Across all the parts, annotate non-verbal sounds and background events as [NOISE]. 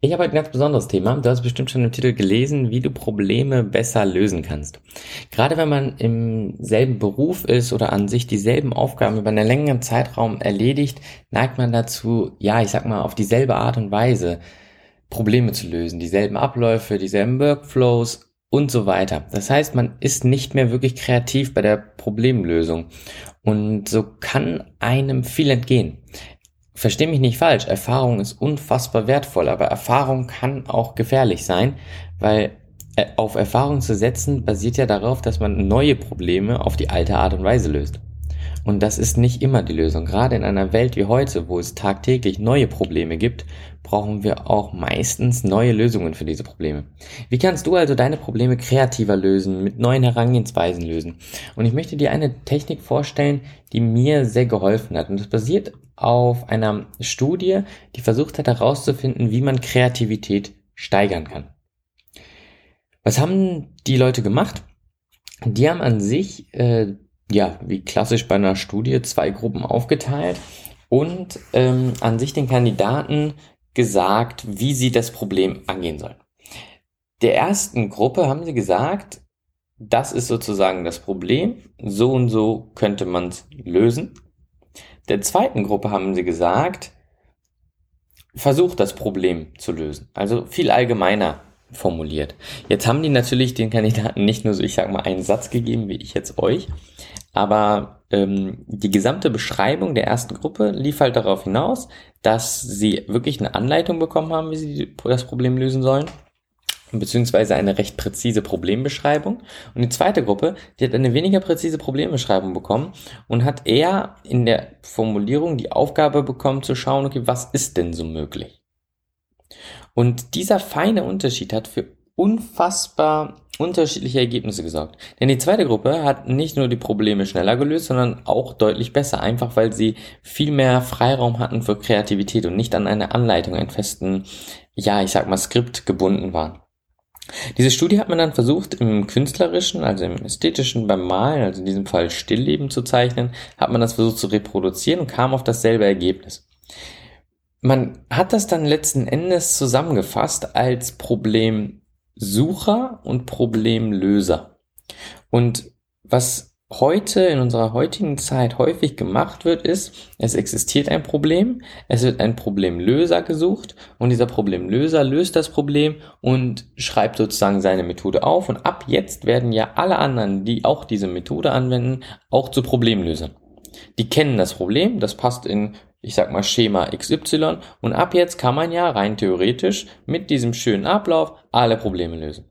Ich habe ein ganz besonderes Thema. Du hast bestimmt schon im Titel gelesen, wie du Probleme besser lösen kannst. Gerade wenn man im selben Beruf ist oder an sich dieselben Aufgaben über einen längeren Zeitraum erledigt, neigt man dazu, ja, ich sag mal, auf dieselbe Art und Weise Probleme zu lösen. Dieselben Abläufe, dieselben Workflows und so weiter. Das heißt, man ist nicht mehr wirklich kreativ bei der Problemlösung. Und so kann einem viel entgehen. Versteh mich nicht falsch, Erfahrung ist unfassbar wertvoll, aber Erfahrung kann auch gefährlich sein, weil äh, auf Erfahrung zu setzen basiert ja darauf, dass man neue Probleme auf die alte Art und Weise löst. Und das ist nicht immer die Lösung. Gerade in einer Welt wie heute, wo es tagtäglich neue Probleme gibt, brauchen wir auch meistens neue Lösungen für diese Probleme. Wie kannst du also deine Probleme kreativer lösen, mit neuen Herangehensweisen lösen? Und ich möchte dir eine Technik vorstellen, die mir sehr geholfen hat. Und das basiert auf einer Studie, die versucht hat herauszufinden, wie man Kreativität steigern kann. Was haben die Leute gemacht? Die haben an sich, äh, ja, wie klassisch bei einer Studie, zwei Gruppen aufgeteilt und ähm, an sich den Kandidaten gesagt, wie sie das Problem angehen sollen. Der ersten Gruppe haben sie gesagt, das ist sozusagen das Problem, so und so könnte man es lösen der zweiten Gruppe haben sie gesagt, versucht das Problem zu lösen. Also viel allgemeiner formuliert. Jetzt haben die natürlich den Kandidaten nicht nur so, ich sag mal, einen Satz gegeben, wie ich jetzt euch, aber ähm, die gesamte Beschreibung der ersten Gruppe lief halt darauf hinaus, dass sie wirklich eine Anleitung bekommen haben, wie sie das Problem lösen sollen beziehungsweise eine recht präzise Problembeschreibung. Und die zweite Gruppe, die hat eine weniger präzise Problembeschreibung bekommen und hat eher in der Formulierung die Aufgabe bekommen zu schauen, okay, was ist denn so möglich? Und dieser feine Unterschied hat für unfassbar unterschiedliche Ergebnisse gesorgt. Denn die zweite Gruppe hat nicht nur die Probleme schneller gelöst, sondern auch deutlich besser, einfach weil sie viel mehr Freiraum hatten für Kreativität und nicht an eine Anleitung, einen festen, ja, ich sag mal, Skript gebunden waren. Diese Studie hat man dann versucht, im künstlerischen, also im ästhetischen, beim Malen, also in diesem Fall Stillleben zu zeichnen, hat man das versucht zu reproduzieren und kam auf dasselbe Ergebnis. Man hat das dann letzten Endes zusammengefasst als Problemsucher und Problemlöser. Und was heute in unserer heutigen Zeit häufig gemacht wird, ist, es existiert ein Problem, es wird ein Problemlöser gesucht und dieser Problemlöser löst das Problem und schreibt sozusagen seine Methode auf und ab jetzt werden ja alle anderen, die auch diese Methode anwenden, auch zu Problemlösern. Die kennen das Problem, das passt in, ich sag mal, Schema XY und ab jetzt kann man ja rein theoretisch mit diesem schönen Ablauf alle Probleme lösen.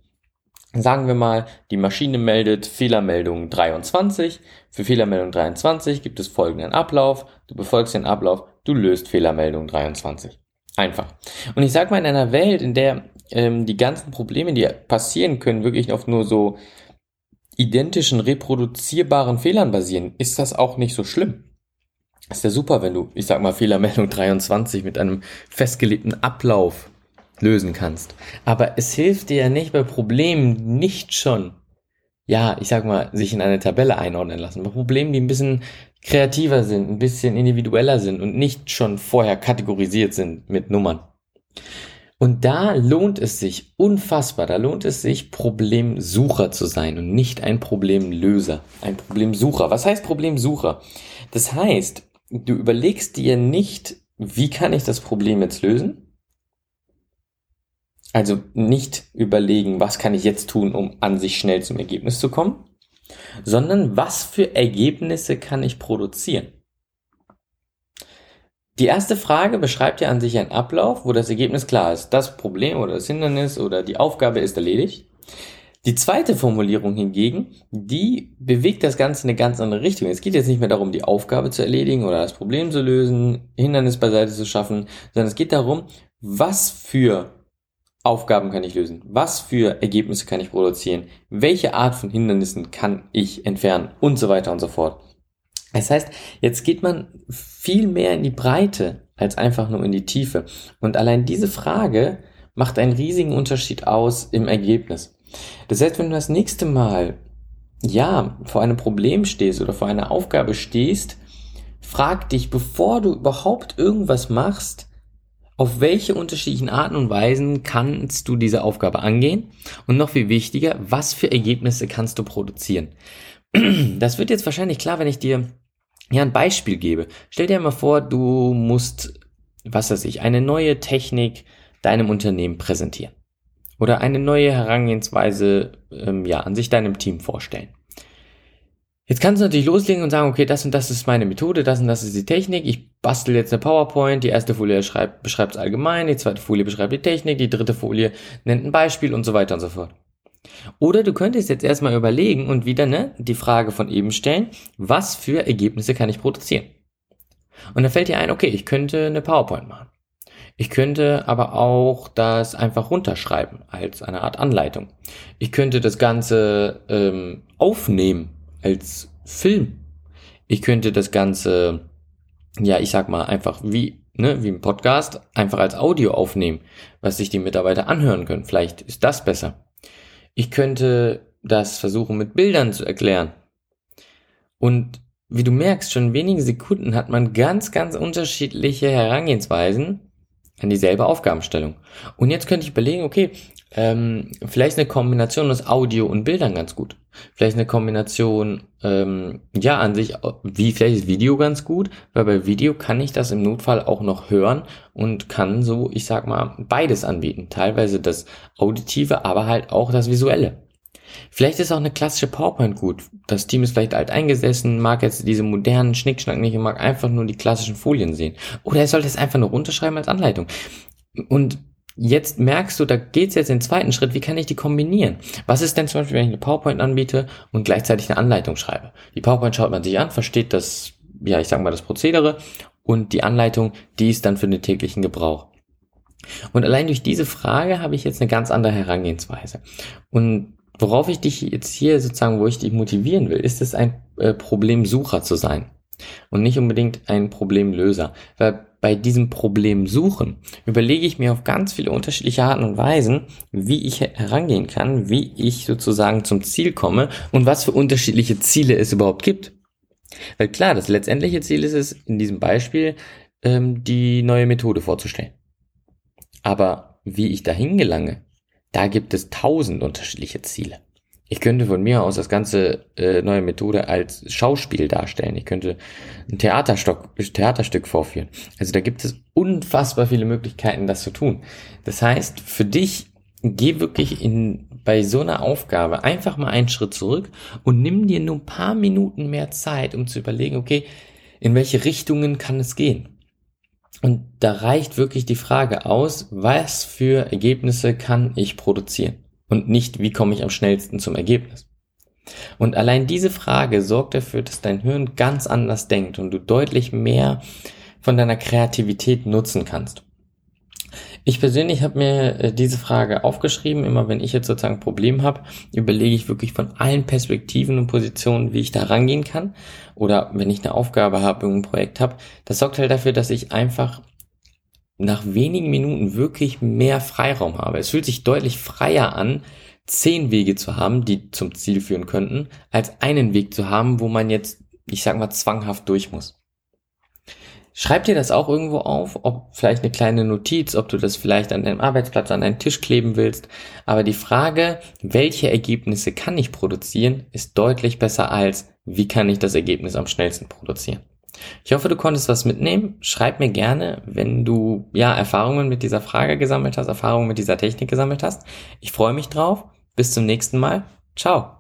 Sagen wir mal, die Maschine meldet Fehlermeldung 23. Für Fehlermeldung 23 gibt es folgenden Ablauf. Du befolgst den Ablauf, du löst Fehlermeldung 23. Einfach. Und ich sag mal, in einer Welt, in der ähm, die ganzen Probleme, die passieren können, wirklich auf nur so identischen, reproduzierbaren Fehlern basieren, ist das auch nicht so schlimm. Ist ja super, wenn du, ich sag mal, Fehlermeldung 23 mit einem festgelegten Ablauf lösen kannst. Aber es hilft dir ja nicht bei Problemen nicht schon, ja, ich sag mal, sich in eine Tabelle einordnen lassen. Bei Problemen, die ein bisschen kreativer sind, ein bisschen individueller sind und nicht schon vorher kategorisiert sind mit Nummern. Und da lohnt es sich unfassbar, da lohnt es sich, Problemsucher zu sein und nicht ein Problemlöser. Ein Problemsucher. Was heißt Problemsucher? Das heißt, du überlegst dir nicht, wie kann ich das Problem jetzt lösen, also nicht überlegen, was kann ich jetzt tun, um an sich schnell zum Ergebnis zu kommen, sondern was für Ergebnisse kann ich produzieren. Die erste Frage beschreibt ja an sich einen Ablauf, wo das Ergebnis klar ist. Das Problem oder das Hindernis oder die Aufgabe ist erledigt. Die zweite Formulierung hingegen, die bewegt das Ganze in eine ganz andere Richtung. Es geht jetzt nicht mehr darum, die Aufgabe zu erledigen oder das Problem zu lösen, Hindernis beiseite zu schaffen, sondern es geht darum, was für Aufgaben kann ich lösen? Was für Ergebnisse kann ich produzieren? Welche Art von Hindernissen kann ich entfernen? Und so weiter und so fort. Das heißt, jetzt geht man viel mehr in die Breite als einfach nur in die Tiefe. Und allein diese Frage macht einen riesigen Unterschied aus im Ergebnis. Das heißt, wenn du das nächste Mal, ja, vor einem Problem stehst oder vor einer Aufgabe stehst, frag dich, bevor du überhaupt irgendwas machst, auf welche unterschiedlichen Arten und Weisen kannst du diese Aufgabe angehen? Und noch viel wichtiger, was für Ergebnisse kannst du produzieren? [CLEARS THROAT] Das wird jetzt wahrscheinlich klar, wenn ich dir ja ein Beispiel gebe. Stell dir mal vor, du musst, was weiß ich, eine neue Technik deinem Unternehmen präsentieren. Oder eine neue Herangehensweise, ähm, ja, an sich deinem Team vorstellen. Jetzt kannst du natürlich loslegen und sagen, okay, das und das ist meine Methode, das und das ist die Technik. Ich bastel jetzt eine PowerPoint. Die erste Folie schreibt, beschreibt es allgemein, die zweite Folie beschreibt die Technik, die dritte Folie nennt ein Beispiel und so weiter und so fort. Oder du könntest jetzt erstmal überlegen und wieder ne, die Frage von eben stellen, was für Ergebnisse kann ich produzieren? Und dann fällt dir ein, okay, ich könnte eine PowerPoint machen. Ich könnte aber auch das einfach runterschreiben als eine Art Anleitung. Ich könnte das Ganze ähm, aufnehmen als Film. Ich könnte das Ganze, ja, ich sag mal einfach wie, ne, wie ein Podcast, einfach als Audio aufnehmen, was sich die Mitarbeiter anhören können. Vielleicht ist das besser. Ich könnte das versuchen mit Bildern zu erklären. Und wie du merkst, schon in wenigen Sekunden hat man ganz, ganz unterschiedliche Herangehensweisen an dieselbe Aufgabenstellung. Und jetzt könnte ich überlegen, okay, ähm, vielleicht eine Kombination aus Audio und Bildern ganz gut. Vielleicht eine Kombination, ähm, ja, an sich, wie vielleicht ist Video ganz gut, weil bei Video kann ich das im Notfall auch noch hören und kann so, ich sag mal, beides anbieten. Teilweise das Auditive, aber halt auch das Visuelle. Vielleicht ist auch eine klassische PowerPoint gut. Das Team ist vielleicht alt eingesessen, mag jetzt diese modernen Schnickschnack nicht und mag einfach nur die klassischen Folien sehen. Oder er sollte es einfach nur runterschreiben als Anleitung. Und jetzt merkst du, da geht's jetzt den zweiten Schritt, wie kann ich die kombinieren? Was ist denn zum Beispiel, wenn ich eine PowerPoint anbiete und gleichzeitig eine Anleitung schreibe? Die PowerPoint schaut man sich an, versteht das, ja, ich sag mal, das Prozedere und die Anleitung, die ist dann für den täglichen Gebrauch. Und allein durch diese Frage habe ich jetzt eine ganz andere Herangehensweise. Und Worauf ich dich jetzt hier sozusagen, wo ich dich motivieren will, ist es ein äh, Problemsucher zu sein und nicht unbedingt ein Problemlöser. Weil bei diesem Problemsuchen überlege ich mir auf ganz viele unterschiedliche Arten und Weisen, wie ich herangehen kann, wie ich sozusagen zum Ziel komme und was für unterschiedliche Ziele es überhaupt gibt. Weil klar, das letztendliche Ziel ist es, in diesem Beispiel ähm, die neue Methode vorzustellen. Aber wie ich dahin gelange, da gibt es tausend unterschiedliche Ziele. Ich könnte von mir aus das ganze äh, neue Methode als Schauspiel darstellen. Ich könnte ein Theaterstock, Theaterstück vorführen. Also da gibt es unfassbar viele Möglichkeiten, das zu tun. Das heißt, für dich geh wirklich in, bei so einer Aufgabe einfach mal einen Schritt zurück und nimm dir nur ein paar Minuten mehr Zeit, um zu überlegen, okay, in welche Richtungen kann es gehen? Und da reicht wirklich die Frage aus, was für Ergebnisse kann ich produzieren? Und nicht, wie komme ich am schnellsten zum Ergebnis? Und allein diese Frage sorgt dafür, dass dein Hirn ganz anders denkt und du deutlich mehr von deiner Kreativität nutzen kannst. Ich persönlich habe mir äh, diese Frage aufgeschrieben. Immer wenn ich jetzt sozusagen ein Problem habe, überlege ich wirklich von allen Perspektiven und Positionen, wie ich da rangehen kann. Oder wenn ich eine Aufgabe habe, ein Projekt habe. Das sorgt halt dafür, dass ich einfach nach wenigen Minuten wirklich mehr Freiraum habe. Es fühlt sich deutlich freier an, zehn Wege zu haben, die zum Ziel führen könnten, als einen Weg zu haben, wo man jetzt, ich sag mal, zwanghaft durch muss. Schreib dir das auch irgendwo auf, ob vielleicht eine kleine Notiz, ob du das vielleicht an deinem Arbeitsplatz an deinen Tisch kleben willst. Aber die Frage, welche Ergebnisse kann ich produzieren, ist deutlich besser als, wie kann ich das Ergebnis am schnellsten produzieren. Ich hoffe, du konntest was mitnehmen. Schreib mir gerne, wenn du ja Erfahrungen mit dieser Frage gesammelt hast, Erfahrungen mit dieser Technik gesammelt hast. Ich freue mich drauf. Bis zum nächsten Mal. Ciao.